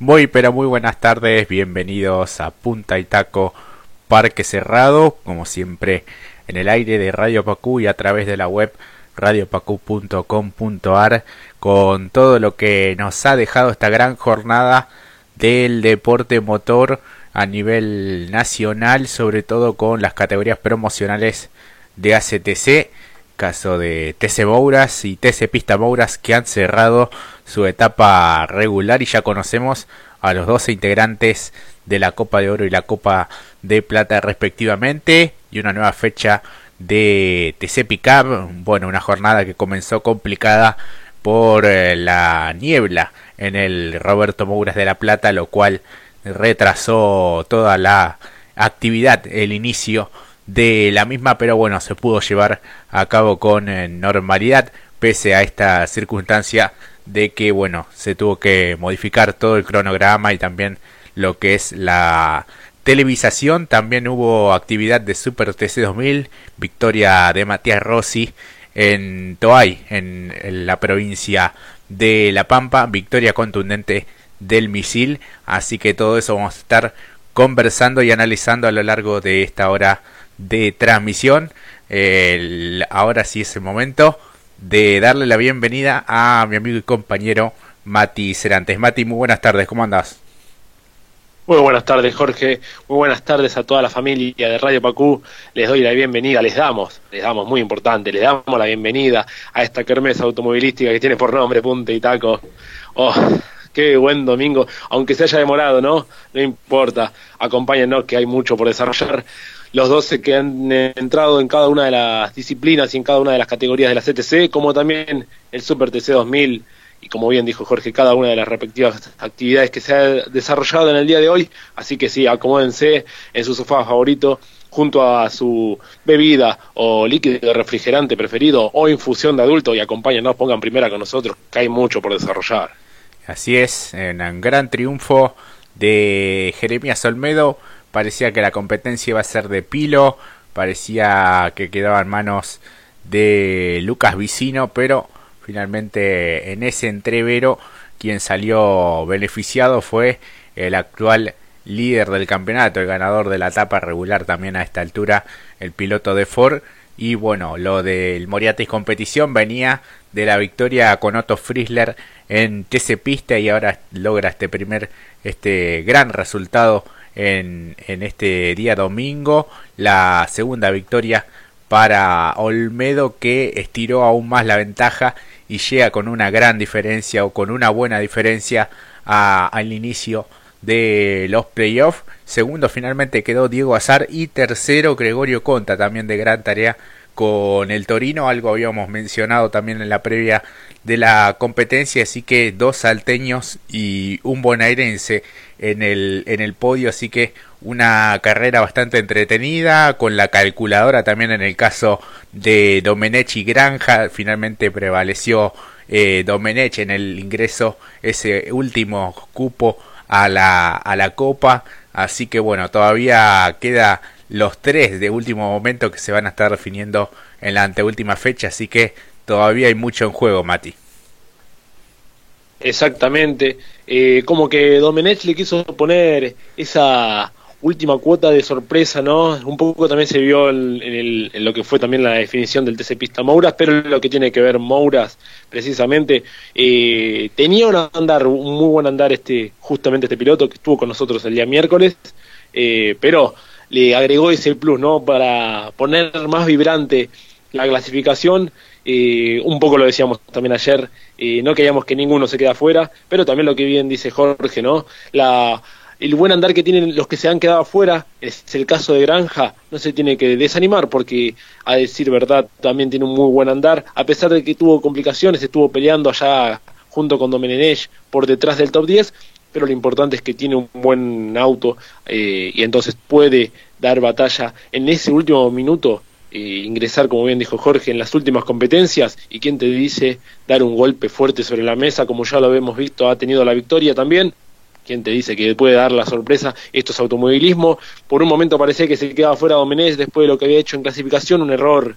Muy pero muy buenas tardes, bienvenidos a Punta y Taco Parque Cerrado, como siempre en el aire de Radio Pacú y a través de la web radiopacu.com.ar con todo lo que nos ha dejado esta gran jornada del deporte motor a nivel nacional, sobre todo con las categorías promocionales de ACTC, caso de TC Mouras y TC Pista Mouras que han cerrado su etapa regular y ya conocemos a los 12 integrantes de la Copa de Oro y la Copa de Plata respectivamente y una nueva fecha de TC Pickup, bueno, una jornada que comenzó complicada por eh, la niebla en el Roberto Mouras de la Plata, lo cual retrasó toda la actividad, el inicio de la misma, pero bueno, se pudo llevar a cabo con eh, normalidad, pese a esta circunstancia de que, bueno, se tuvo que modificar todo el cronograma y también lo que es la televisación. También hubo actividad de Super TC 2000, victoria de Matías Rossi en Toay, en la provincia de La Pampa, victoria contundente del misil. Así que todo eso vamos a estar conversando y analizando a lo largo de esta hora de transmisión. ahora sí es el momento de darle la bienvenida a mi amigo y compañero Mati Cerantes. Mati, muy buenas tardes, ¿cómo andas? Muy buenas tardes, Jorge. Muy buenas tardes a toda la familia de Radio Pacú. Les doy la bienvenida, les damos, les damos, muy importante, les damos la bienvenida a esta kermesa automovilística que tiene por nombre Punta y Taco. Oh, qué buen domingo, aunque se haya demorado, ¿no? No importa, acompáñennos que hay mucho por desarrollar. Los 12 que han entrado en cada una de las disciplinas y en cada una de las categorías de la CTC, como también el Super TC 2000 y como bien dijo Jorge, cada una de las respectivas actividades que se ha desarrollado en el día de hoy. Así que sí, acomódense en su sofá favorito junto a su bebida o líquido refrigerante preferido o infusión de adulto y acompáñenos, pongan primera con nosotros, que hay mucho por desarrollar. Así es, en un gran triunfo de Jeremías Olmedo, parecía que la competencia iba a ser de Pilo, parecía que quedaba en manos de Lucas Vicino, pero Finalmente, en ese entrevero, quien salió beneficiado fue el actual líder del campeonato, el ganador de la etapa regular también a esta altura, el piloto de Ford. Y bueno, lo del Moriatis competición venía de la victoria con Otto Friesler en TC Pista y ahora logra este primer, este gran resultado en, este día domingo. La segunda victoria para Olmedo que estiró aún más la ventaja y llega con una gran diferencia o con una buena diferencia al inicio de los playoffs. Segundo finalmente quedó Diego Azar y tercero Gregorio Conta también de gran tarea con el Torino, algo habíamos mencionado también en la previa de la competencia, así que dos salteños y un bonaerense en el, en el podio, así que una carrera bastante entretenida, con la calculadora también en el caso de Domenech y Granja, finalmente prevaleció eh, Domenech en el ingreso, ese último cupo a la, a la Copa, así que bueno, todavía queda los tres de último momento que se van a estar definiendo en la anteúltima fecha, así que todavía hay mucho en juego, Mati. Exactamente, eh, como que Domenech le quiso poner esa última cuota de sorpresa, ¿no? Un poco también se vio en, lo que fue también la definición del TC Pista Mouras, pero lo que tiene que ver Mouras, precisamente, eh, tenía un andar, un muy buen andar este, justamente este piloto que estuvo con nosotros el día miércoles, eh, pero le agregó ese plus, ¿no? Para poner más vibrante la clasificación. Eh, un poco lo decíamos también ayer, eh, no queríamos que ninguno se quede afuera, pero también lo que bien dice Jorge, ¿no? La, el buen andar que tienen los que se han quedado afuera, es el caso de Granja, no se tiene que desanimar porque, a decir verdad, también tiene un muy buen andar, a pesar de que tuvo complicaciones, estuvo peleando allá junto con Domenech por detrás del top 10, pero lo importante es que tiene un buen auto eh, y entonces puede dar batalla en ese último minuto, ingresar, como bien dijo Jorge, en las últimas competencias y quien te dice dar un golpe fuerte sobre la mesa, como ya lo hemos visto, ha tenido la victoria también. quien te dice que puede dar la sorpresa? Esto es automovilismo. Por un momento parecía que se quedaba fuera Domenech después de lo que había hecho en clasificación, un error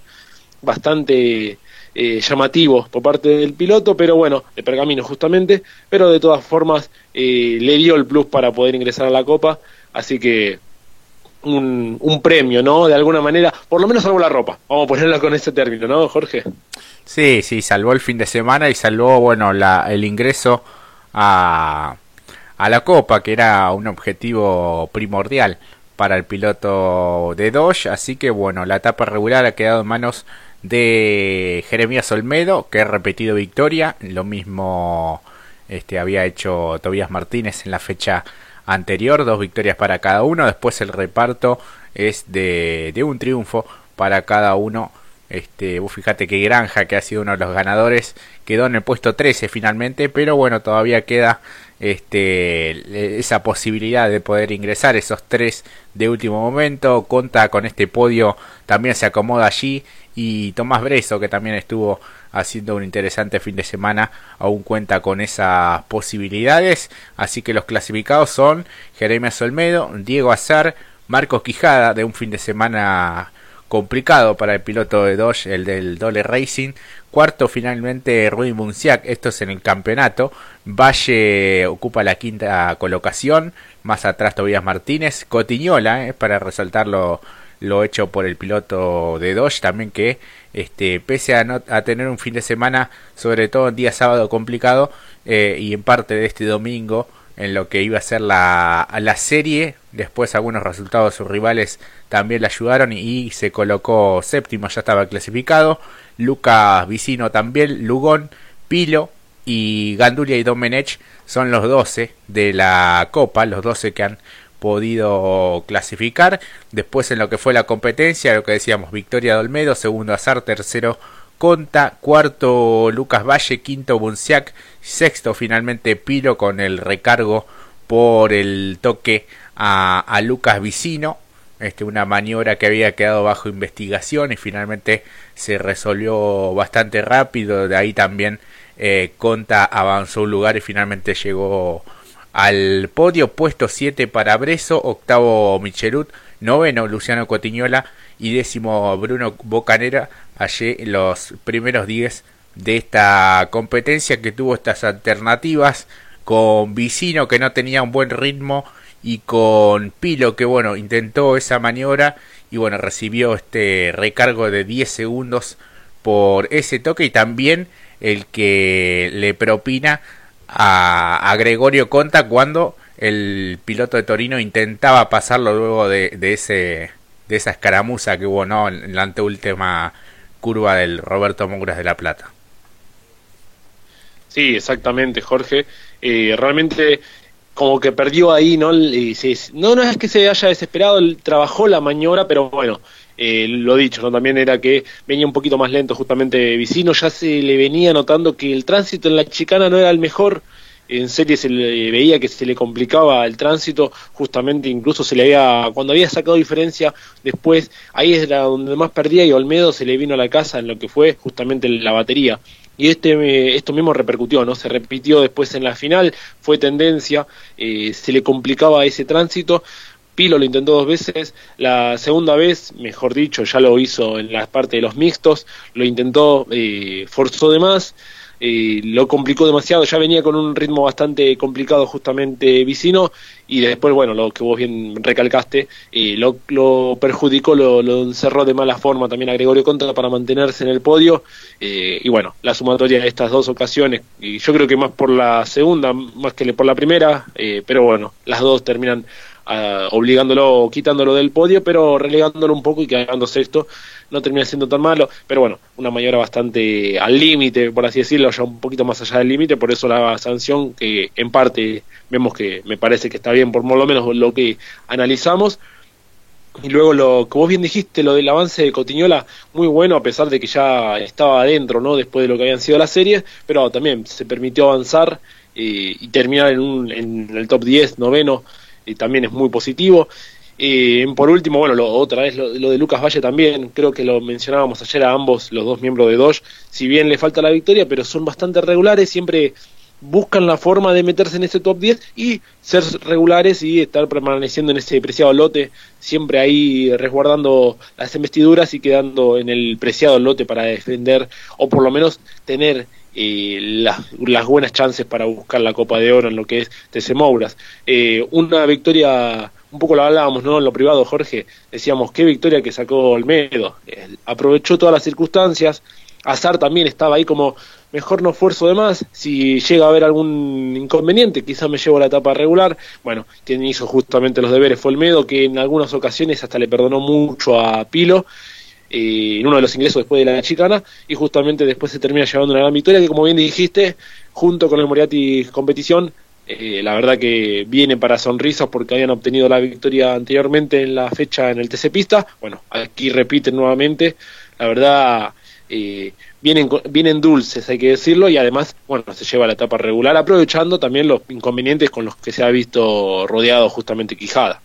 bastante eh, llamativo por parte del piloto, pero bueno, de Pergamino justamente, pero de todas formas eh, le dio el plus para poder ingresar a la Copa, así que un, un, premio, ¿no? De alguna manera, por lo menos salvó la ropa, vamos a ponerla con ese término, ¿no, Jorge? Sí, sí, salvó el fin de semana y salvó, bueno, la, el ingreso a, a la Copa, que era un objetivo primordial para el piloto de Dodge, así que bueno, la etapa regular ha quedado en manos de Jeremías Olmedo, que ha repetido victoria, lo mismo este, había hecho Tobías Martínez en la fecha anterior, dos victorias para cada uno, después el reparto es de, de un triunfo para cada uno. Este, vos fíjate que Granja, que ha sido uno de los ganadores, quedó en el puesto 13 finalmente, pero bueno, todavía queda este, esa posibilidad de poder ingresar esos tres de último momento. Conta con este podio, también se acomoda allí y Tomás Breso, que también estuvo haciendo un interesante fin de semana, aún cuenta con esas posibilidades. Así que los clasificados son Jeremías Olmedo, Diego Azar, Marcos Quijada, de un fin de semana complicado para el piloto de Dodge, el del Dole Racing. Cuarto finalmente Rudy Munciak, esto es en el campeonato. Valle ocupa la quinta colocación, más atrás Tobias Martínez. Cotiñola, eh, para resaltarlo lo hecho por el piloto de Dodge también que este pese a, no, a tener un fin de semana sobre todo en día sábado complicado eh, y en parte de este domingo en lo que iba a ser la, la serie después algunos resultados de sus rivales también le ayudaron y, se colocó séptimo ya estaba clasificado. Lucas Vicino también Lugón Pilo y Gandulia y Domenech son los 12 de la Copa, los 12 que han podido clasificar. Después en lo que fue la competencia, lo que decíamos, Victoria de Olmedo, segundo Azar, tercero Conta, cuarto Lucas Valle, quinto Bunciac, sexto finalmente Pilo con el recargo por el toque a, Lucas Vicino. Este, una maniobra que había quedado bajo investigación y finalmente se resolvió bastante rápido. De ahí también eh, Conta avanzó un lugar y finalmente llegó al podio, puesto 7 para Breso, octavo Michelut, noveno Luciano Cotiñola y décimo Bruno Bocanera, allí los primeros 10 de esta competencia que tuvo estas alternativas con Vicino que no tenía un buen ritmo y con Pilo que bueno intentó esa maniobra y bueno recibió este recargo de 10 segundos por ese toque y también el que le propina a, Gregorio Conta cuando el piloto de Torino intentaba pasarlo luego de, ese de esa escaramuza que hubo ¿no? en la anteúltima curva del Roberto Mouras de La Plata. Sí, exactamente, Jorge. Eh, realmente como que perdió ahí, ¿no? no, no es que se haya desesperado, él trabajó la maniobra, pero bueno, eh, lo dicho, ¿no? También era que venía un poquito más lento justamente Vicino, ya se le venía notando que el tránsito en la chicana no era el mejor, en serie se le veía que se le complicaba el tránsito, justamente incluso se le había, cuando había sacado diferencia después, ahí es donde más perdía y Olmedo se le vino a la casa en lo que fue justamente la batería y este esto mismo repercutió, ¿no? Se repitió después en la final, fue tendencia, eh, se le complicaba ese tránsito. Pilo lo intentó dos veces, la segunda vez, mejor dicho, ya lo hizo en la parte de los mixtos, lo intentó, eh, forzó de más, lo complicó demasiado, ya venía con un ritmo bastante complicado justamente Vicino y después, bueno, lo que vos bien recalcaste, eh, lo, lo, perjudicó, lo, lo, encerró de mala forma también a Gregorio Contra para mantenerse en el podio eh, y bueno, la sumatoria de estas dos ocasiones, y yo creo que más por la segunda, más que por la primera, eh, pero bueno, las dos terminan uh, obligándolo, quitándolo del podio, pero relegándolo un poco y quedando sexto no termina siendo tan malo, pero bueno, una maniobra bastante al límite, por así decirlo, ya un poquito más allá del límite, por eso la sanción que en parte vemos que me parece que está bien por lo menos lo que analizamos. Y luego lo que vos bien dijiste, lo del avance de Cotiñola, muy bueno a pesar de que ya estaba adentro, ¿no? Después de lo que habían sido las series, pero también se permitió avanzar eh, y terminar en, un, en el top 10, noveno, y también es muy positivo. Y por último, bueno, lo, otra vez lo, de Lucas Valle también, creo que lo mencionábamos ayer a ambos, los dos miembros de Dodge, si bien le falta la victoria, pero son bastante regulares, siempre buscan la forma de meterse en ese top 10 y ser regulares y estar permaneciendo en ese preciado lote, siempre ahí resguardando las investiduras y quedando en el preciado lote para defender o por lo menos tener las, las, buenas chances para buscar la Copa de Oro en lo que es TC Mouras. Eh, una victoria, un poco lo hablábamos ¿no? en lo privado, Jorge, decíamos qué victoria que sacó Olmedo, aprovechó todas las circunstancias, Azar también estaba ahí como mejor no esfuerzo de más, si llega a haber algún inconveniente, quizás me llevo la etapa regular, bueno, quien hizo justamente los deberes fue Olmedo, que en algunas ocasiones hasta le perdonó mucho a Pilo, eh, en uno de los ingresos después de la chicana, y justamente después se termina llevando una gran victoria, que como bien dijiste, junto con el Moriarty competición, eh, la verdad que viene para sonrisas porque habían obtenido la victoria anteriormente en la fecha en el TC Pista, bueno, aquí repiten nuevamente, la verdad eh, vienen, vienen dulces, hay que decirlo, y además, bueno, se lleva la etapa regular, aprovechando también los inconvenientes con los que se ha visto rodeado justamente Quijada.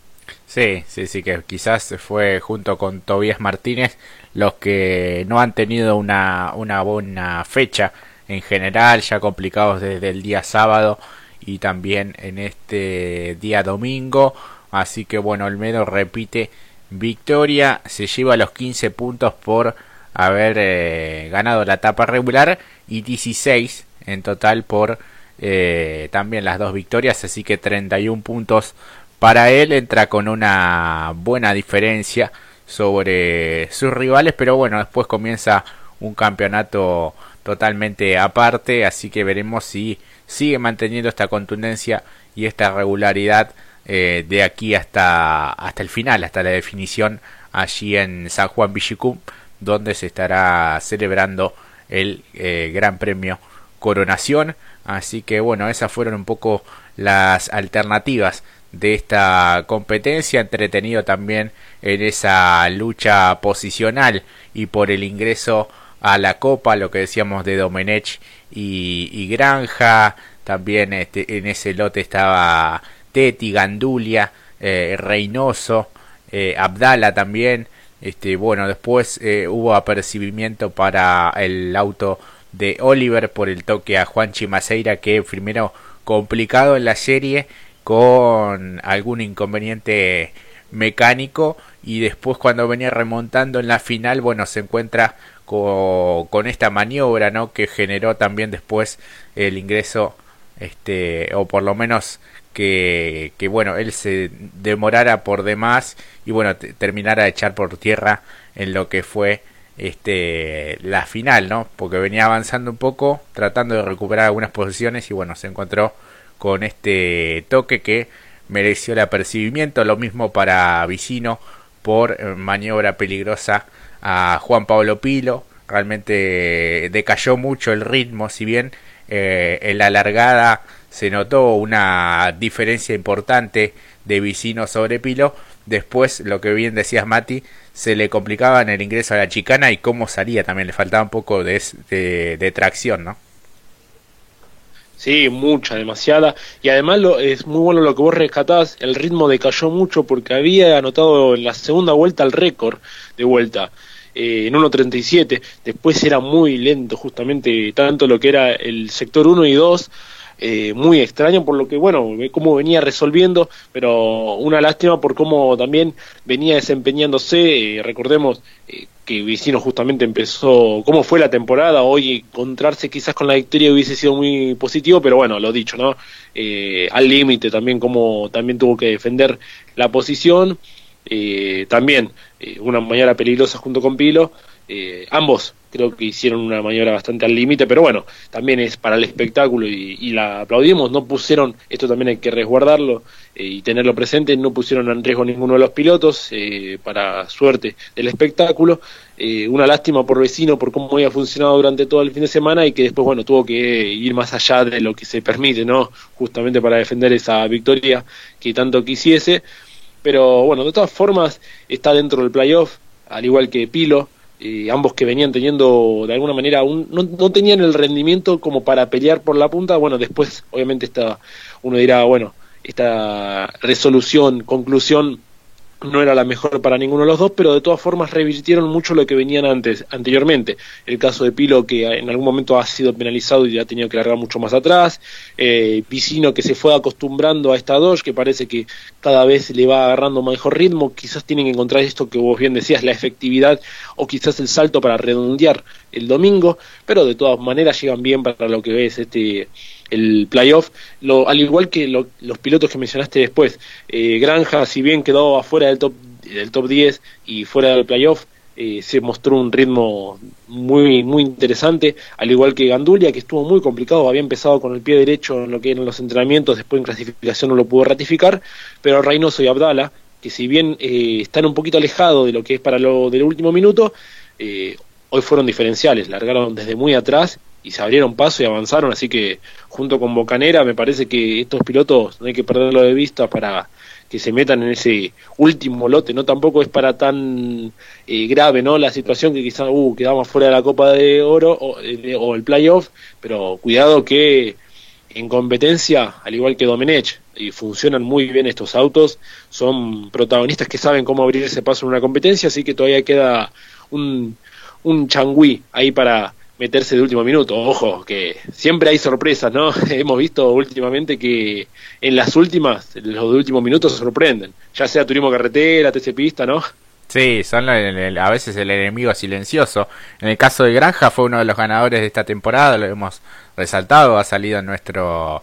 Sí, sí, sí, que quizás fue junto con Tobías Martínez los que no han tenido una, una buena fecha en general, ya complicados desde el día sábado y también en este día domingo. Así que bueno, Olmedo repite victoria, se lleva los 15 puntos por haber eh, ganado la etapa regular y 16 en total por eh, también las dos victorias, así que 31 puntos para él, entra con una buena diferencia sobre sus rivales, pero bueno, después comienza un campeonato totalmente aparte, así que veremos si sigue manteniendo esta contundencia y esta regularidad eh, de aquí hasta, hasta el final, hasta la definición allí en San Juan Villicum donde se estará celebrando el eh, Gran Premio Coronación. Así que bueno, esas fueron un poco las alternativas de esta competencia, entretenido también en esa lucha posicional y por el ingreso a la Copa, lo que decíamos de Domenech y, Granja, también este, en ese lote estaba Teti, Gandulia, eh, Reynoso, eh, Abdala también, este, bueno, después eh, hubo apercibimiento para el auto de Oliver por el toque a Juan Chimaseira que primero complicado en la serie con algún inconveniente mecánico y después cuando venía remontando en la final, bueno, se encuentra con, con esta maniobra, ¿no? Que generó también después el ingreso, este, o por lo menos que, que, bueno, él se demorara por demás y bueno, terminara de echar por tierra en lo que fue este la final, ¿no? Porque venía avanzando un poco, tratando de recuperar algunas posiciones y bueno, se encontró con este toque que mereció el apercibimiento, lo mismo para Vicino por maniobra peligrosa a Juan Pablo Pilo, realmente decayó mucho el ritmo, si bien eh, en la largada se notó una diferencia importante de Vicino sobre Pilo. Después, lo que bien decías Mati, se le complicaba en el ingreso a la chicana y cómo salía también, le faltaba un poco de, de, tracción, ¿no? Sí, mucha, demasiada. Y además lo, es muy bueno lo que vos rescatás, el ritmo decayó mucho porque había anotado en la segunda vuelta el récord de vuelta eh, en 1.37, después era muy lento justamente tanto lo que era el sector 1 y 2 eh, muy extraño por lo que, bueno, cómo venía resolviendo, pero una lástima por cómo también venía desempeñándose. Eh, recordemos eh, que Vicino justamente empezó, cómo fue la temporada, hoy encontrarse quizás con la victoria hubiese sido muy positivo, pero bueno, lo dicho, ¿no? al límite también, como también tuvo que defender la posición. también una mañana peligrosa junto con Pilo. Ambos creo que hicieron una maniobra bastante al límite, pero bueno, también es para el espectáculo y, la aplaudimos, no pusieron, esto también hay que resguardarlo eh, y tenerlo presente, no pusieron en riesgo ninguno de los pilotos eh, para suerte del espectáculo, eh, una lástima por vecino por cómo había funcionado durante todo el fin de semana y que después, bueno, tuvo que ir más allá de lo que se permite, ¿no? Justamente para defender esa victoria que tanto quisiese, pero bueno, de todas formas está dentro del playoff, al igual que Pilo, ambos que venían teniendo de alguna manera un, no, no, tenían el rendimiento como para pelear por la punta. Bueno después obviamente está uno dirá bueno esta resolución conclusión no era la mejor para ninguno de los dos, pero de todas formas revirtieron mucho lo que venían antes, anteriormente. El caso de Pilo, que en algún momento ha sido penalizado y ha tenido que largar mucho más atrás. Eh, Piscino, que se fue acostumbrando a esta Dodge, que parece que cada vez le va agarrando mejor ritmo. Quizás tienen que encontrar esto que vos bien decías, la efectividad o quizás el salto para redondear el domingo, pero de todas maneras llegan bien para lo que es este el playoff, lo, al igual que los pilotos que mencionaste después. Eh, Granja, si bien quedó afuera del top, del top 10 y fuera del playoff, eh, se mostró un ritmo muy muy interesante, al igual que Gandulia, que estuvo muy complicado, había empezado con el pie derecho en lo que eran los entrenamientos, después en clasificación no lo pudo ratificar, pero Reynoso y Abdala, que si bien eh, están un poquito alejados de lo que es para lo del último minuto, hoy fueron diferenciales, largaron desde muy atrás y se abrieron paso y avanzaron, así que junto con Bocanera me parece que estos pilotos no hay que perderlo de vista para que se metan en ese último lote, no tampoco es para tan eh, grave no la situación que quizás uh, quedamos fuera de la Copa de Oro o, eh, o el playoff, pero cuidado que en competencia, al igual que Domenech, y funcionan muy bien estos autos, son protagonistas que saben cómo abrir ese paso en una competencia, así que todavía queda un, un changüí ahí para meterse de último minuto. Ojo, que siempre hay sorpresas, ¿no? Hemos visto últimamente que en las últimas, los de últimos minutos se sorprenden, ya sea turismo carretera, TC pista, ¿no? Sí, son a veces el enemigo silencioso. En el caso de Granja fue uno de los ganadores de esta temporada, lo hemos resaltado, ha salido en nuestro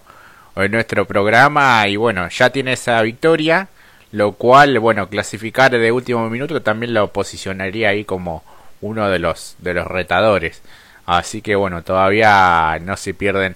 en nuestro programa y bueno, ya tiene esa victoria, lo cual, bueno, clasificar de último minuto también lo posicionaría ahí como uno de los de los retadores. Así que bueno, todavía no se pierden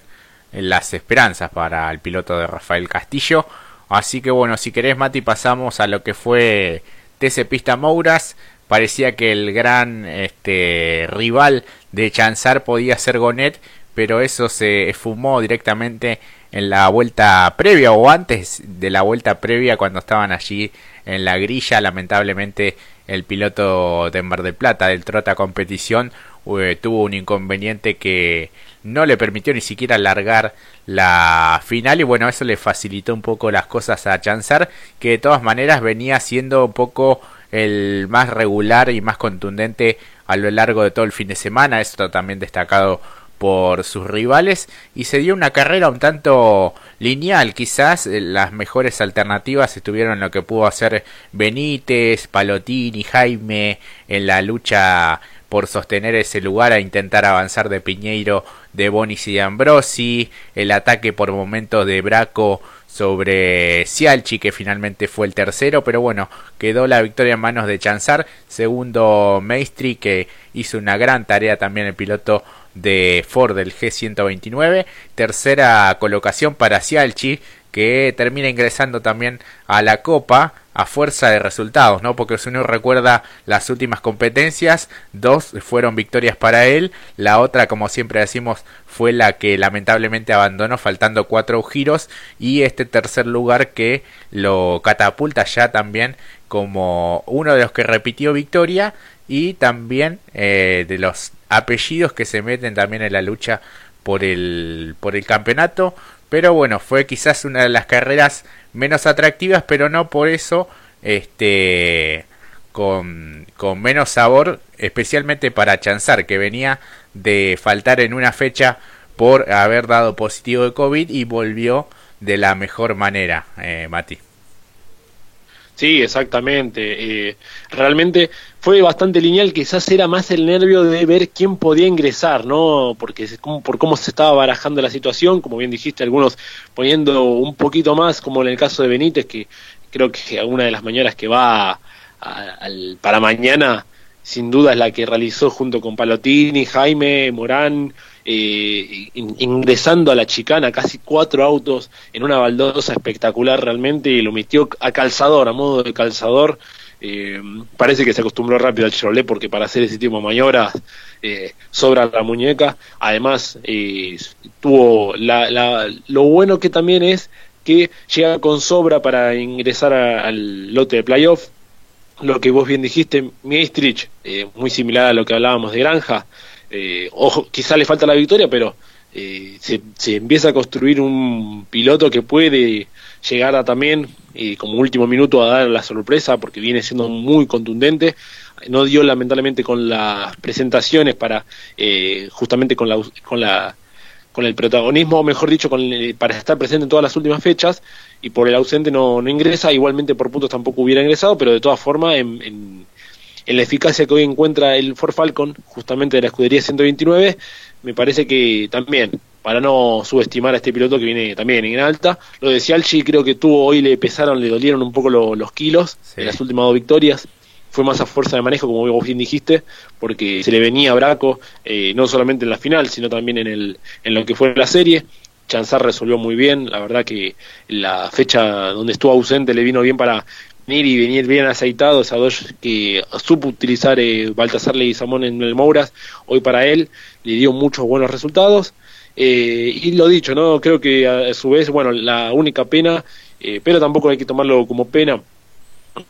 las esperanzas para el piloto de Rafael Castillo. Así que bueno, si querés Mati pasamos a lo que fue TC Pista Mouras. Parecía que el gran este, rival de Chanzar podía ser Gonet, pero eso se esfumó directamente en la vuelta previa o antes de la vuelta previa cuando estaban allí en la grilla. Lamentablemente el piloto de Mar del Plata del Trota Competición eh, tuvo un inconveniente que no le permitió ni siquiera largar la final y bueno eso le facilitó un poco las cosas a Chanzar que de todas maneras venía siendo un poco el más regular y más contundente a lo largo de todo el fin de semana esto también destacado por sus rivales y se dio una carrera un tanto lineal quizás eh, las mejores alternativas estuvieron en lo que pudo hacer Benítez, Palotini, Jaime en la lucha por sostener ese lugar a intentar avanzar de Piñeiro, de Bonis y de Ambrosi, el ataque por momentos de Braco sobre Cialchi que finalmente fue el tercero, pero bueno, quedó la victoria en manos de Chanzar, segundo Maestri que hizo una gran tarea también el piloto de Ford del G129, tercera colocación para Cialchi que termina ingresando también a la Copa a fuerza de resultados, ¿no? Porque si uno recuerda las últimas competencias, dos fueron victorias para él, la otra, como siempre decimos, fue la que lamentablemente abandonó faltando cuatro giros y este tercer lugar que lo catapulta ya también como uno de los que repitió victoria y también eh, de los apellidos que se meten también en la lucha por el, por el campeonato. Pero bueno, fue quizás una de las carreras menos atractivas, pero no por eso este con, con menos sabor, especialmente para Chanzar, que venía de faltar en una fecha por haber dado positivo de COVID y volvió de la mejor manera, eh, Mati. Sí, exactamente. Eh, realmente fue bastante lineal, quizás era más el nervio de ver quién podía ingresar, ¿no? Porque por cómo se estaba barajando la situación, como bien dijiste, algunos poniendo un poquito más, como en el caso de Benítez, que creo que una de las mañanas que va para mañana, sin duda es la que realizó junto con Palotini, Jaime, Morán, eh, ingresando a la chicana, casi cuatro autos en una baldosa espectacular realmente, y lo metió a calzador, a modo de calzador. Eh, parece que se acostumbró rápido al Chevrolet porque para hacer ese tipo de maniobras eh, sobra la muñeca. Además, tuvo lo bueno que también es que llega con sobra para ingresar al lote de playoff. Lo que vos bien dijiste, Maestrich, muy similar a lo que hablábamos de Granja, eh, ojo, quizá le falta la victoria, pero eh, se, empieza a construir un piloto que puede llegara también y como último minuto a dar la sorpresa porque viene siendo muy contundente. No dio lamentablemente con las presentaciones para eh, justamente con la, con la con el protagonismo, o mejor dicho, con para estar presente en todas las últimas fechas y por el ausente no, no ingresa, igualmente por puntos tampoco hubiera ingresado, pero de todas formas en, en, en la eficacia que hoy encuentra el Ford Falcon, justamente de la escudería 129, me parece que también para no subestimar a este piloto que viene también en alta. Lo de Cialchi creo que tuvo hoy le pesaron, le dolieron un poco los kilos en las últimas dos victorias. Fue más a fuerza de manejo, como vos bien dijiste, porque se le venía a Braco, eh, no solamente en la final, sino también en, el, en lo que fue la serie. Chanzar resolvió muy bien, la verdad que la fecha donde estuvo ausente le vino bien para venir y venir bien aceitado, esa dos que supo utilizar eh, Baltasar Leguizamón en el Mouras, hoy para él le dio muchos buenos resultados. Eh, y lo dicho, ¿no? Creo que a su vez, bueno, la única pena, eh, pero tampoco hay que tomarlo como pena,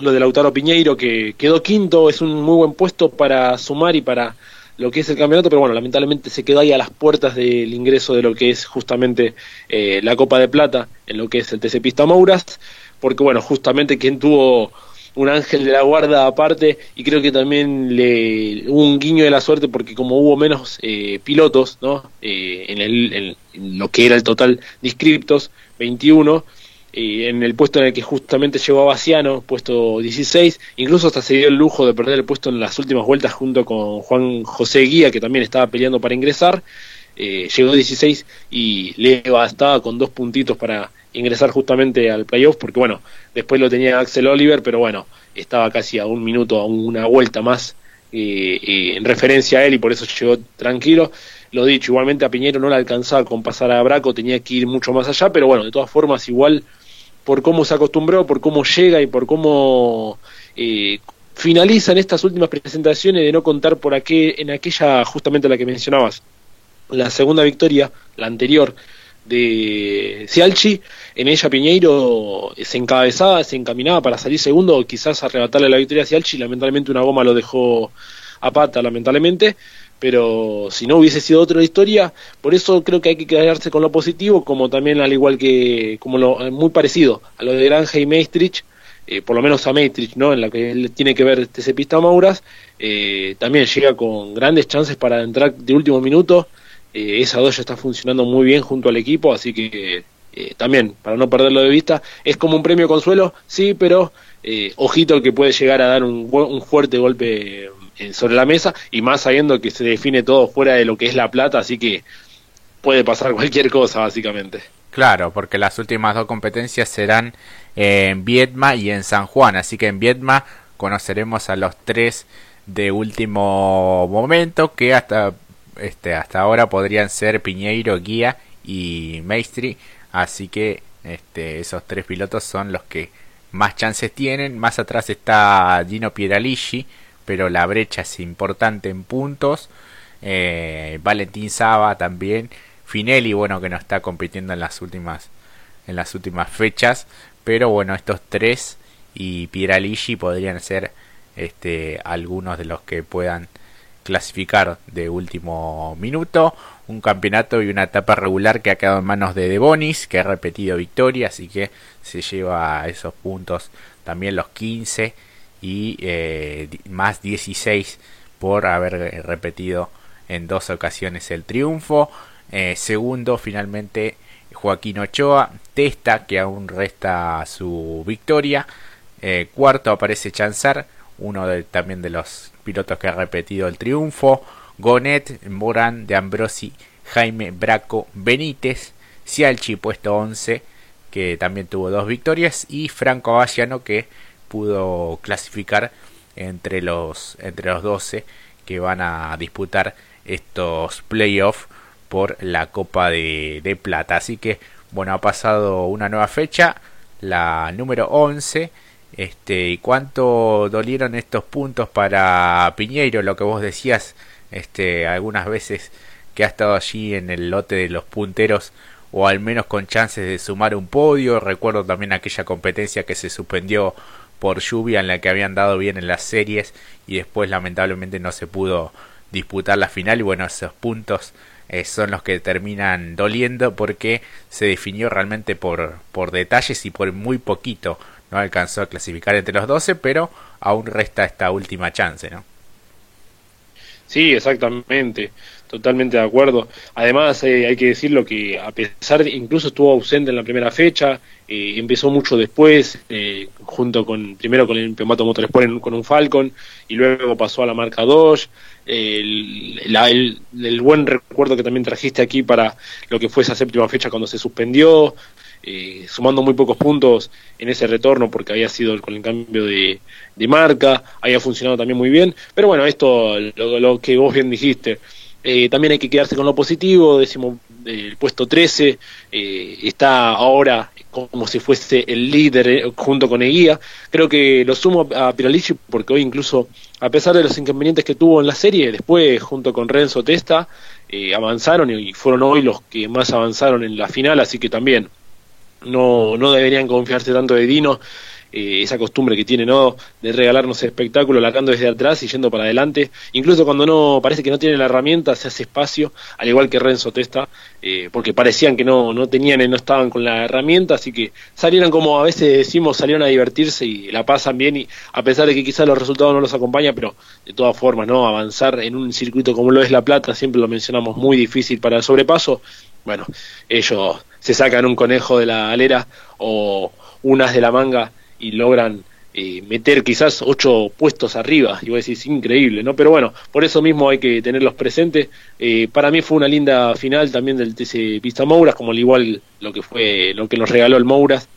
lo de Lautaro Piñeiro, que quedó quinto, es un muy buen puesto para sumar y para lo que es el campeonato, pero bueno, lamentablemente se quedó ahí a las puertas del ingreso de lo que es justamente eh, la Copa de Plata, en lo que es el TC Pista Mouras, porque bueno, justamente quien tuvo un ángel de la guarda aparte y creo que también le hubo un guiño de la suerte porque como hubo menos eh, pilotos ¿no? Eh, en, el, en lo que era el total de inscriptos, 21, eh, en el puesto en el que justamente llegó a Baciano, puesto 16, incluso hasta se dio el lujo de perder el puesto en las últimas vueltas junto con Juan José Guía, que también estaba peleando para ingresar, llegó 16 y le estaba con dos puntitos para ingresar justamente al playoff, porque bueno, después lo tenía Axel Oliver, pero bueno, estaba casi a un minuto, a una vuelta más eh, eh, en referencia a él y por eso llegó tranquilo. Lo dicho, igualmente a Piñero no le alcanzaba con pasar a Braco, tenía que ir mucho más allá, pero bueno, de todas formas, igual por cómo se acostumbró, por cómo llega y por cómo eh, finaliza en estas últimas presentaciones de no contar por aquí, en aquella justamente la que mencionabas, la segunda victoria, la anterior, de Cialchi, en ella Piñeiro se encabezaba, se encaminaba para salir segundo, quizás arrebatarle la victoria a Cialchi, lamentablemente una goma lo dejó a pata, lamentablemente, pero si no hubiese sido otra historia, por eso creo que hay que quedarse con lo positivo, como también al igual que, como lo, muy parecido a lo de Granja y Maestrich, eh, por lo menos a Maestrich, ¿no? en la que tiene que ver este Pista Mauras, eh, también llega con grandes chances para entrar de último minuto, eh, esa dos ya está funcionando muy bien junto al equipo, así que eh, también, para no perderlo de vista, es como un premio consuelo, sí, pero eh, ojito que puede llegar a dar un, un fuerte golpe sobre la mesa y más sabiendo que se define todo fuera de lo que es la plata, así que puede pasar cualquier cosa, básicamente. Claro, porque las últimas dos competencias serán en Vietma y en San Juan, así que en Vietma conoceremos a los tres de último momento que hasta este, hasta ahora podrían ser Piñeiro, Guía y Maestri. Así que este, esos tres pilotos son los que más chances tienen. Más atrás está Gino Pieraligi, pero la brecha es importante en puntos. Eh, Valentín Saba también. Finelli, bueno, que no está compitiendo en las últimas, en las últimas fechas. Pero bueno, estos tres y Pieraligi podrían ser este, algunos de los que puedan clasificar de último minuto. Un campeonato y una etapa regular que ha quedado en manos de Debonis, que ha repetido victoria, así que se lleva esos puntos también los 15 y eh, más 16 por haber repetido en dos ocasiones el triunfo. Eh, segundo, finalmente, Joaquín Ochoa. Testa, que aún resta su victoria. Eh, cuarto aparece Chanzar, uno también de los pilotos que ha repetido el triunfo, Gonet, Morán, De Ambrosi, Jaime Braco, Benítez, Cialchi puesto 11, que también tuvo dos victorias, y Franco Avallano que pudo clasificar entre los, entre los 12 que van a disputar estos playoffs por la Copa de, de Plata. Así que, bueno, ha pasado una nueva fecha, la número 11 este, ¿Y cuánto dolieron estos puntos para Piñeiro? Lo que vos decías este, algunas veces que ha estado allí en el lote de los punteros o al menos con chances de sumar un podio. Recuerdo también aquella competencia que se suspendió por lluvia en la que habían dado bien en las series y después lamentablemente no se pudo disputar la final y bueno, esos puntos eh, son los que terminan doliendo porque se definió realmente por, por detalles y por muy poquito. No alcanzó a clasificar entre los 12, pero aún resta esta última chance, ¿no? Sí, exactamente, totalmente de acuerdo. Además, eh, hay que decirlo que a pesar de, incluso estuvo ausente en la primera fecha, eh, empezó mucho después, eh, junto con, primero con el Pemato Motorsport con un Falcon, y luego pasó a la marca 2. El, el, buen recuerdo que también trajiste aquí para lo que fue esa séptima fecha cuando se suspendió, eh, sumando muy pocos puntos en ese retorno porque había sido con el cambio de, marca, había funcionado también muy bien, pero bueno, esto lo, que vos bien dijiste, eh, también hay que quedarse con lo positivo, decimos el puesto 13, eh, está ahora como si fuese el líder junto con Eguía. Creo que lo sumo a Piralici porque hoy incluso, a pesar de los inconvenientes que tuvo en la serie, después junto con Renzo Testa, avanzaron y fueron hoy los que más avanzaron en la final, así que también no, no deberían confiarse tanto de Dino, eh, esa costumbre que tiene, ¿no? De regalarnos espectáculo largando desde atrás y yendo para adelante. Incluso cuando no parece que no tiene la herramienta, se hace espacio, al igual que Renzo Testa, eh, porque parecían que no, no tenían y no estaban con la herramienta, así que salieron como a veces decimos, salieron a divertirse y la pasan bien, y a pesar de que quizás los resultados no los acompañan, pero de todas formas, ¿no? Avanzar en un circuito como lo es La Plata, siempre lo mencionamos, muy difícil para el sobrepaso. Bueno, ellos se sacan un conejo de la alera o unas de la manga y logran eh, meter quizás ocho puestos arriba. Y vos decís, increíble, ¿no? Pero bueno, por eso mismo hay que tenerlos presentes. Eh, para mí fue una linda final también del TC Pista Mouras, como al igual lo que fue, lo que nos regaló el Mouras,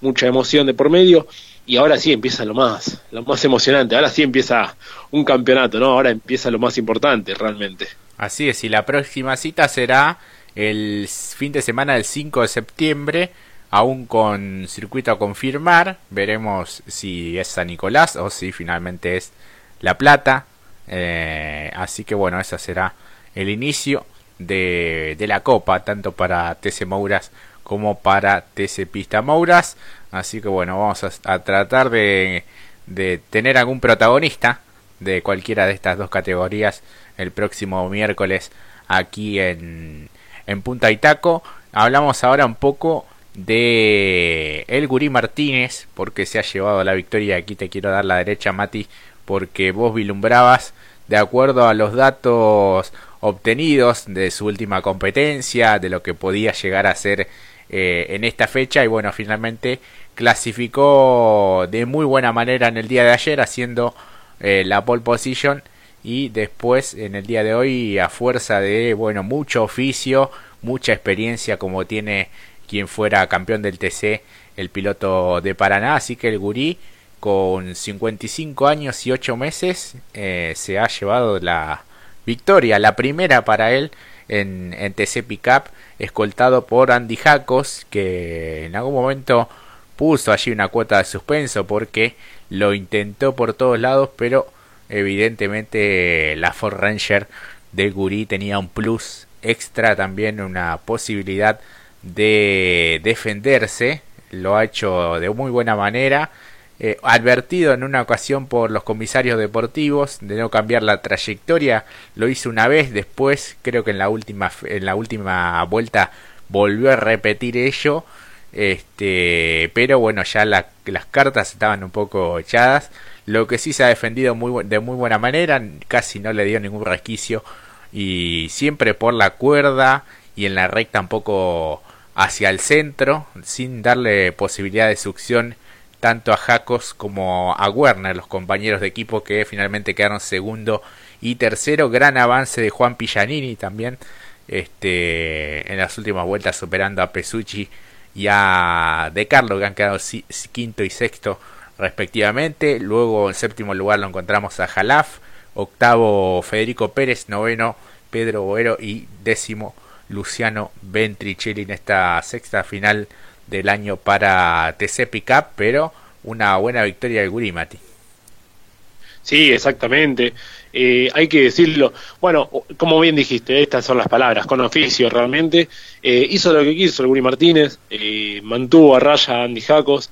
mucha emoción de por medio. Y ahora sí empieza lo más, lo más emocionante. Ahora sí empieza un campeonato, ¿no? Ahora empieza lo más importante realmente. Así es, y la próxima cita será el fin de semana del 5 de septiembre, aún con circuito a confirmar. Veremos si es San Nicolás o si finalmente es La Plata. Eh, así que bueno, ese será el inicio de, la Copa, tanto para TC Mouras como para TC Pista Mouras. Así que bueno, vamos a, tratar de, de tener algún protagonista de cualquiera de estas dos categorías el próximo miércoles aquí en, en Punta Itaco. Hablamos ahora un poco de El Gurí Martínez, porque se ha llevado la victoria. Aquí te quiero dar la derecha, Mati, porque vos vilumbrabas, de acuerdo a los datos obtenidos de su última competencia, de lo que podía llegar a ser eh, en esta fecha, y bueno, finalmente clasificó de muy buena manera en el día de ayer, haciendo eh, la pole position y después en el día de hoy a fuerza de bueno mucho oficio mucha experiencia como tiene quien fuera campeón del TC el piloto de Paraná. Así que el gurí con 55 años y 8 meses eh, se ha llevado la victoria la primera para él en, en TC Pickup escoltado por Andy Jacos que en algún momento puso allí una cuota de suspenso porque lo intentó por todos lados pero evidentemente la Ford Ranger de Guri tenía un plus extra también una posibilidad de defenderse. Lo ha hecho de muy buena manera eh, advertido en una ocasión por los comisarios deportivos de no cambiar la trayectoria. Lo hizo una vez después creo que en la última en la última vuelta volvió a repetir ello. Este pero bueno ya las cartas estaban un poco echadas lo que sí se ha defendido de muy buena manera, casi no le dio ningún resquicio y siempre por la cuerda y en la recta un poco hacia el centro, sin darle posibilidad de succión tanto a Jacos como a Werner, los compañeros de equipo que finalmente quedaron segundo y tercero. Gran avance de Juan Pillanini también este, en las últimas vueltas superando a Pesucci y a De Carlo que han quedado quinto y sexto respectivamente. Luego en séptimo lugar lo encontramos a Jalaf, octavo Federico Pérez, noveno Pedro Boero y décimo Luciano Ventricelli en esta sexta final del año para TC Pickup, pero una buena victoria del Gurimati. Sí, exactamente. Eh, hay que decirlo. Bueno, como bien dijiste, estas son las palabras, con oficio realmente. Eh, hizo lo que quiso el Guri Martínez, eh, mantuvo a raya a Andy Jacos,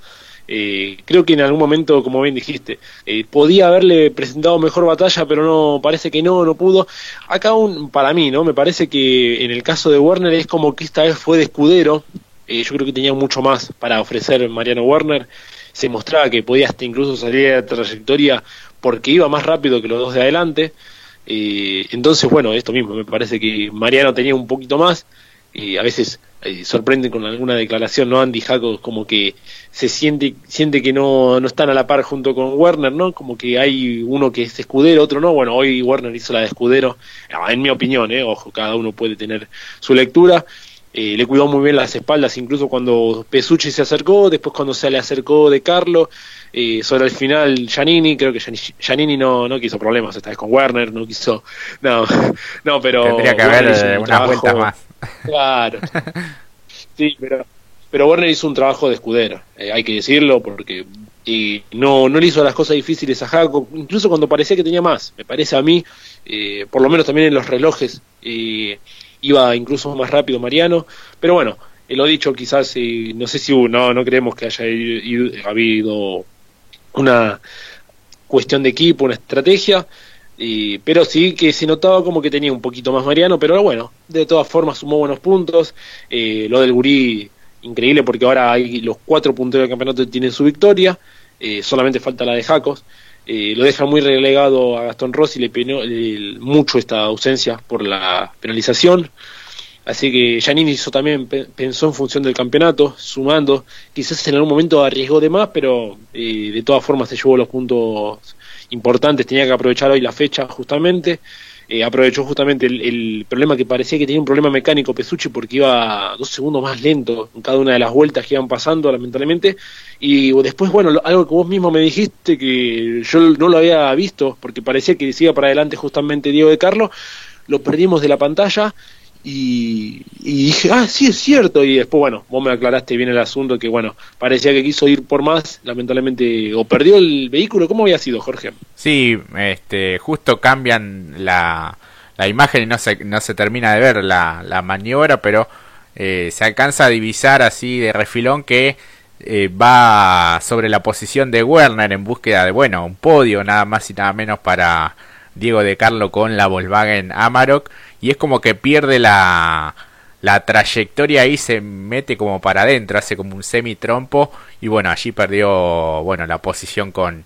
Eh, creo que en algún momento, como bien dijiste, eh, podía haberle presentado mejor batalla, pero no, parece que no, no pudo. Acá, un, para mí, ¿no? Me parece que en el caso de Werner es como que esta vez fue de escudero. Eh, yo creo que tenía mucho más para ofrecer Mariano Werner. Se mostraba que podía hasta incluso salir de trayectoria porque iba más rápido que los dos de adelante. entonces, bueno, esto mismo, me parece que Mariano tenía un poquito más. Y a veces eh, sorprende con alguna declaración, ¿no? Andy Jaco como que se siente, siente que no, no están a la par junto con Werner, ¿no? Como que hay uno que es escudero, otro no. Bueno, hoy Werner hizo la de escudero, ah, en mi opinión, ¿eh? Ojo, cada uno puede tener su lectura. Eh, le cuidó muy bien las espaldas, incluso cuando Pesucci se acercó, después cuando se le acercó De Carlo, eh, sobre el final Giannini, creo que Giannini no, no quiso problemas esta vez con Werner, no quiso, no, no, pero... Tendría que haber unas vueltas más. Claro. Sí, pero, pero Werner hizo un trabajo de escudero, eh, hay que decirlo, porque y no, no le hizo las cosas difíciles a Jaco, incluso cuando parecía que tenía más. Me parece a mí, eh, por lo menos también en los relojes, eh, iba incluso más rápido Mariano. Pero bueno, lo dicho, quizás, no sé si no, no creemos que haya habido una cuestión de equipo, una estrategia pero sí que se notaba como que tenía un poquito más Mariano, pero bueno, de todas formas sumó buenos puntos. Eh, lo del Gurí, increíble porque ahora hay los cuatro punteros del campeonato tienen su victoria, eh, solamente falta la de Jacos. Eh, lo deja muy relegado a Gastón Rossi, le penó mucho esta ausencia por la penalización. Así que Janini hizo también, pensó en función del campeonato, sumando. Quizás en algún momento arriesgó de más, pero de todas formas se llevó los puntos importantes, tenía que aprovechar hoy la fecha justamente. Eh, aprovechó justamente el, problema que parecía que tenía un problema mecánico Pesucci porque iba dos segundos más lento en cada una de las vueltas que iban pasando, lamentablemente. Y después, bueno, algo que vos mismo me dijiste que yo no lo había visto porque parecía que decía para adelante justamente Diego de Carlos, lo perdimos de la pantalla y, dije, ah, sí, es cierto. Y después, bueno, vos me aclaraste bien el asunto que, bueno, parecía que quiso ir por más, lamentablemente, o perdió el vehículo. ¿Cómo había sido, Jorge? Sí, este, justo cambian la, la imagen y no se, no se termina de ver la, la maniobra, pero eh, se alcanza a divisar así de refilón que eh, va sobre la posición de Werner en búsqueda de, bueno, un podio nada más y nada menos para Diego de Carlo con la Volkswagen Amarok y es como que pierde la, la trayectoria ahí se mete como para adentro, hace como un semi trompo y bueno, allí perdió bueno la posición con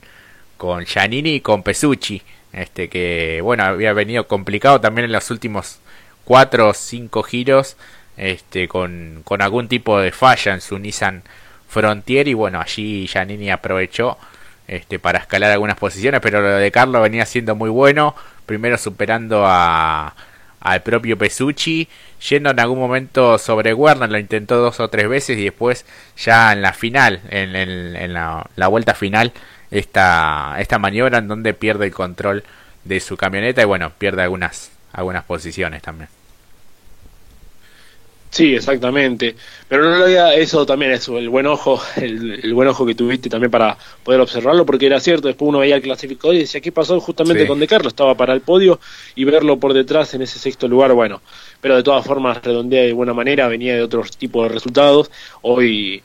con Giannini y con Pesucci, este que bueno, había venido complicado también en los últimos cuatro o cinco giros, este con, con algún tipo de falla en su Nissan Frontier y bueno, allí Giannini aprovechó este para escalar algunas posiciones, pero lo de Carlos venía siendo muy bueno, primero superando a al propio Pesucci, yendo en algún momento sobre Werner, lo intentó dos o tres veces y después ya en la final, en, en la, la, vuelta final, esta, esta maniobra en donde pierde el control de su camioneta y bueno, pierde algunas, algunas posiciones también. Sí, exactamente. Pero no lo había, eso también, eso, el buen ojo, el, buen ojo que tuviste también para poder observarlo, porque era cierto, después uno veía el clasificador y decía, ¿qué pasó justamente con De Carlos? Estaba para el podio y verlo por detrás en ese sexto lugar, bueno, pero de todas formas redondea de buena manera, venía de otros tipos de resultados. Hoy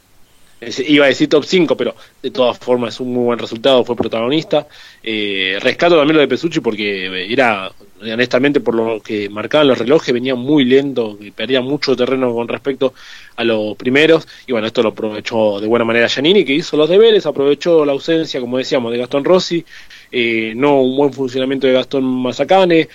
iba a decir top 5, pero de todas formas es un muy buen resultado, fue protagonista. Eh, rescato también lo de Pesucci porque era, honestamente, por lo que marcaban los relojes, venía muy lento, perdía mucho terreno con respecto a los primeros, y bueno, esto lo aprovechó de buena manera Giannini, que hizo los deberes, aprovechó la ausencia, como decíamos, de Gastón Rossi, eh, no un buen funcionamiento de Gastón Mazacane,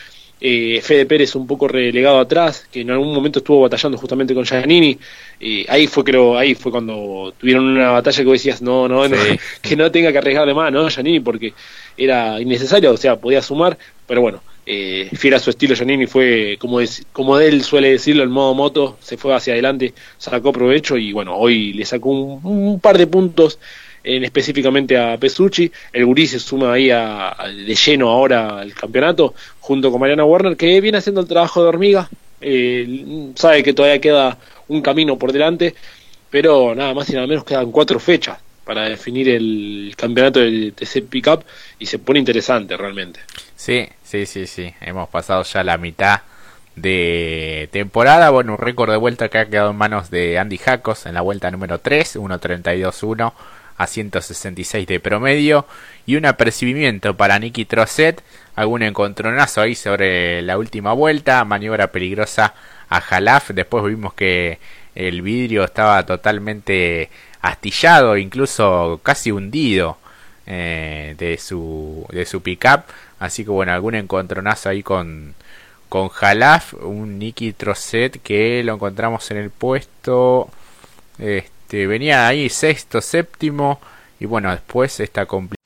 eh, Fede Pérez un poco relegado atrás, que en algún momento estuvo batallando justamente con Giannini, eh, ahí fue creo, ahí fue cuando tuvieron una batalla que vos decías, no, no, que no tenga que arriesgarle más, ¿no? Giannini, porque era innecesario, o sea, podía sumar, pero bueno, eh, fiel a su estilo Giannini fue, como, es, como él suele decirlo, el modo moto, se fue hacia adelante, sacó provecho y bueno, hoy le sacó un par de puntos en específicamente a Pesucci. El Gurí se suma ahí a, de lleno ahora al campeonato, junto con Mariana Warner, que viene haciendo el trabajo de hormiga. Eh, sabe que todavía queda un camino por delante, pero nada más y nada menos quedan cuatro fechas para definir el campeonato del TC Pickup y se pone interesante realmente. Sí, sí, sí, sí. Hemos pasado ya la mitad de temporada. Bueno, un récord de vuelta que ha quedado en manos de Andy Jacos en la vuelta número 3, 1.32.1 a 166 de promedio y un apercibimiento para Nicky Trosset, algún encontronazo ahí sobre la última vuelta, maniobra peligrosa a Jalaf, después vimos que el vidrio estaba totalmente astillado, incluso casi hundido eh, de su de su pickup, así que bueno, algún encontronazo ahí con con Jalaf, un Nicky Trosset que lo encontramos en el puesto este venía ahí sexto, séptimo y bueno, después está complicado.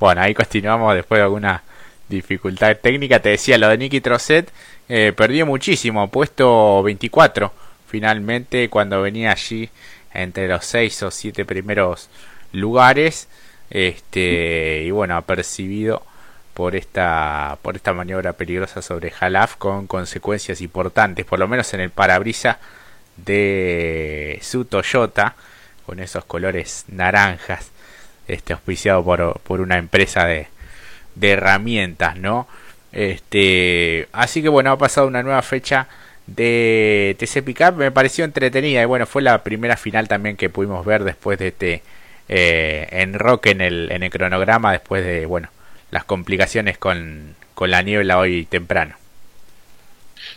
Bueno, ahí continuamos después de alguna dificultad técnica. Te decía lo de Nicky Trosset, eh, perdió muchísimo, puesto 24 finalmente cuando venía allí entre los 6 o 7 primeros lugares. Este, y bueno, apercibido por esta, por esta maniobra peligrosa sobre Jalaf con consecuencias importantes, por lo menos en el parabrisa de su Toyota con esos colores naranjas, este auspiciado por, por una empresa de, de herramientas, ¿no? Este, así que bueno, ha pasado una nueva fecha de TC Pickup, me pareció entretenida y bueno, fue la primera final también que pudimos ver después de este eh, enroque en el, en el cronograma, después de, bueno, las complicaciones con, con la niebla hoy temprano.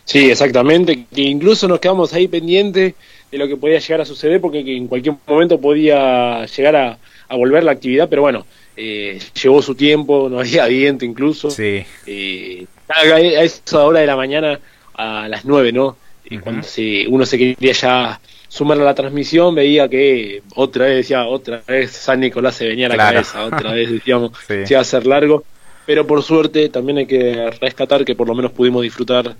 Sí, exactamente, que incluso nos quedamos ahí pendientes de lo que podía llegar a suceder porque en cualquier momento podía llegar a, volver la actividad, pero bueno, eh, llevó su tiempo, no había viento incluso. Sí. Eh, a esa hora de la mañana, a las nueve, ¿no? Y Cuando uno se quería ya sumar a la transmisión, veía que otra vez decía, otra vez San Nicolás se venía a la cabeza, otra vez decíamos, se iba a ser largo. Pero por suerte también hay que rescatar que por lo menos pudimos disfrutar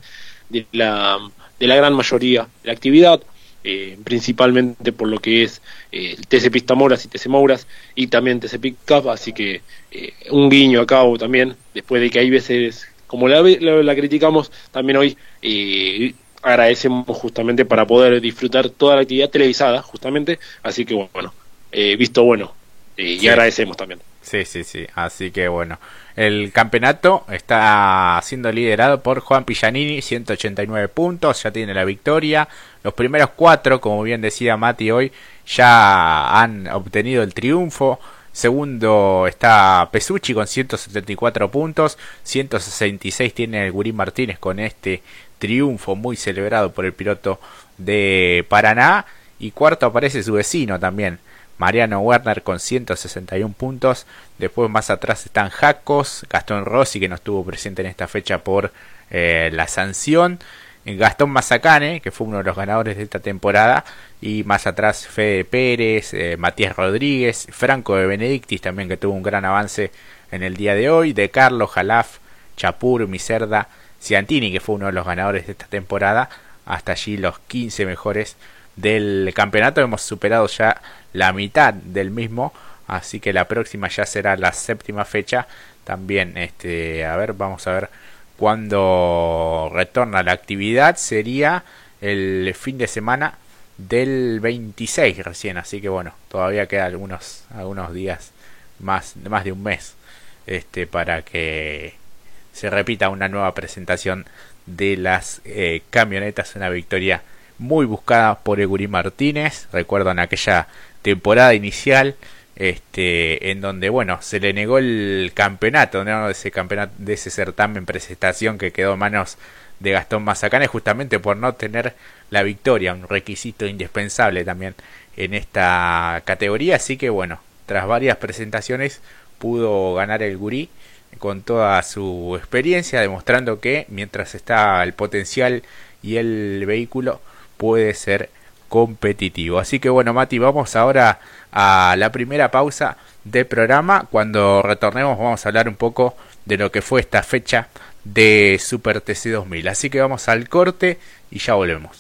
de la, de la gran mayoría de la actividad eh, principalmente por lo que es eh, el TC Pista Moras y TC Mouras y también TC Pickup, así que eh, un guiño a cabo también, después de que hay veces, como la, la, criticamos, también hoy eh, agradecemos justamente para poder disfrutar toda la actividad televisada, justamente, así que bueno, visto bueno, y agradecemos también. Sí, sí, sí. Así que bueno, el campeonato está siendo liderado por Juan Pillanini, 189 puntos, ya tiene la victoria. Los primeros cuatro, como bien decía Mati hoy, ya han obtenido el triunfo. Segundo está Pesucci con 174 puntos, 166 tiene el Gurí Martínez con este triunfo muy celebrado por el piloto de Paraná. Y cuarto aparece su vecino también, Mariano Werner con 161 puntos. Después más atrás están Jacos, Gastón Rossi que no estuvo presente en esta fecha por eh, la sanción. Gastón Mazacane, que fue uno de los ganadores de esta temporada, y más atrás Fede Pérez, eh, Matías Rodríguez, Franco de Benedictis también que tuvo un gran avance en el día de hoy, de Carlos Jalaf, Chapur, Miserda, Ciantini que fue uno de los ganadores de esta temporada, hasta allí los 15 mejores del campeonato. Hemos superado ya la mitad del mismo, así que la próxima ya será la séptima fecha. También, este, a ver, vamos a ver cuándo retorna la actividad. Sería el fin de semana del 26 recién, así que bueno, todavía queda algunos algunos días más más de un mes este para que se repita una nueva presentación de las eh, camionetas, una victoria muy buscada por Eguri Martínez. Recuerdo en aquella temporada inicial este en donde bueno se le negó el campeonato ¿no? de ese campeonato de ese certamen presentación que quedó en manos de Gastón Mazacane justamente por no tener la victoria un requisito indispensable también en esta categoría así que bueno tras varias presentaciones pudo ganar el gurí con toda su experiencia demostrando que mientras está el potencial y el vehículo puede ser competitivo. Así que bueno, Mati, vamos ahora a la primera pausa del programa. Cuando retornemos vamos a hablar un poco de lo que fue esta fecha de Super TC 2000. Así que vamos al corte y ya volvemos.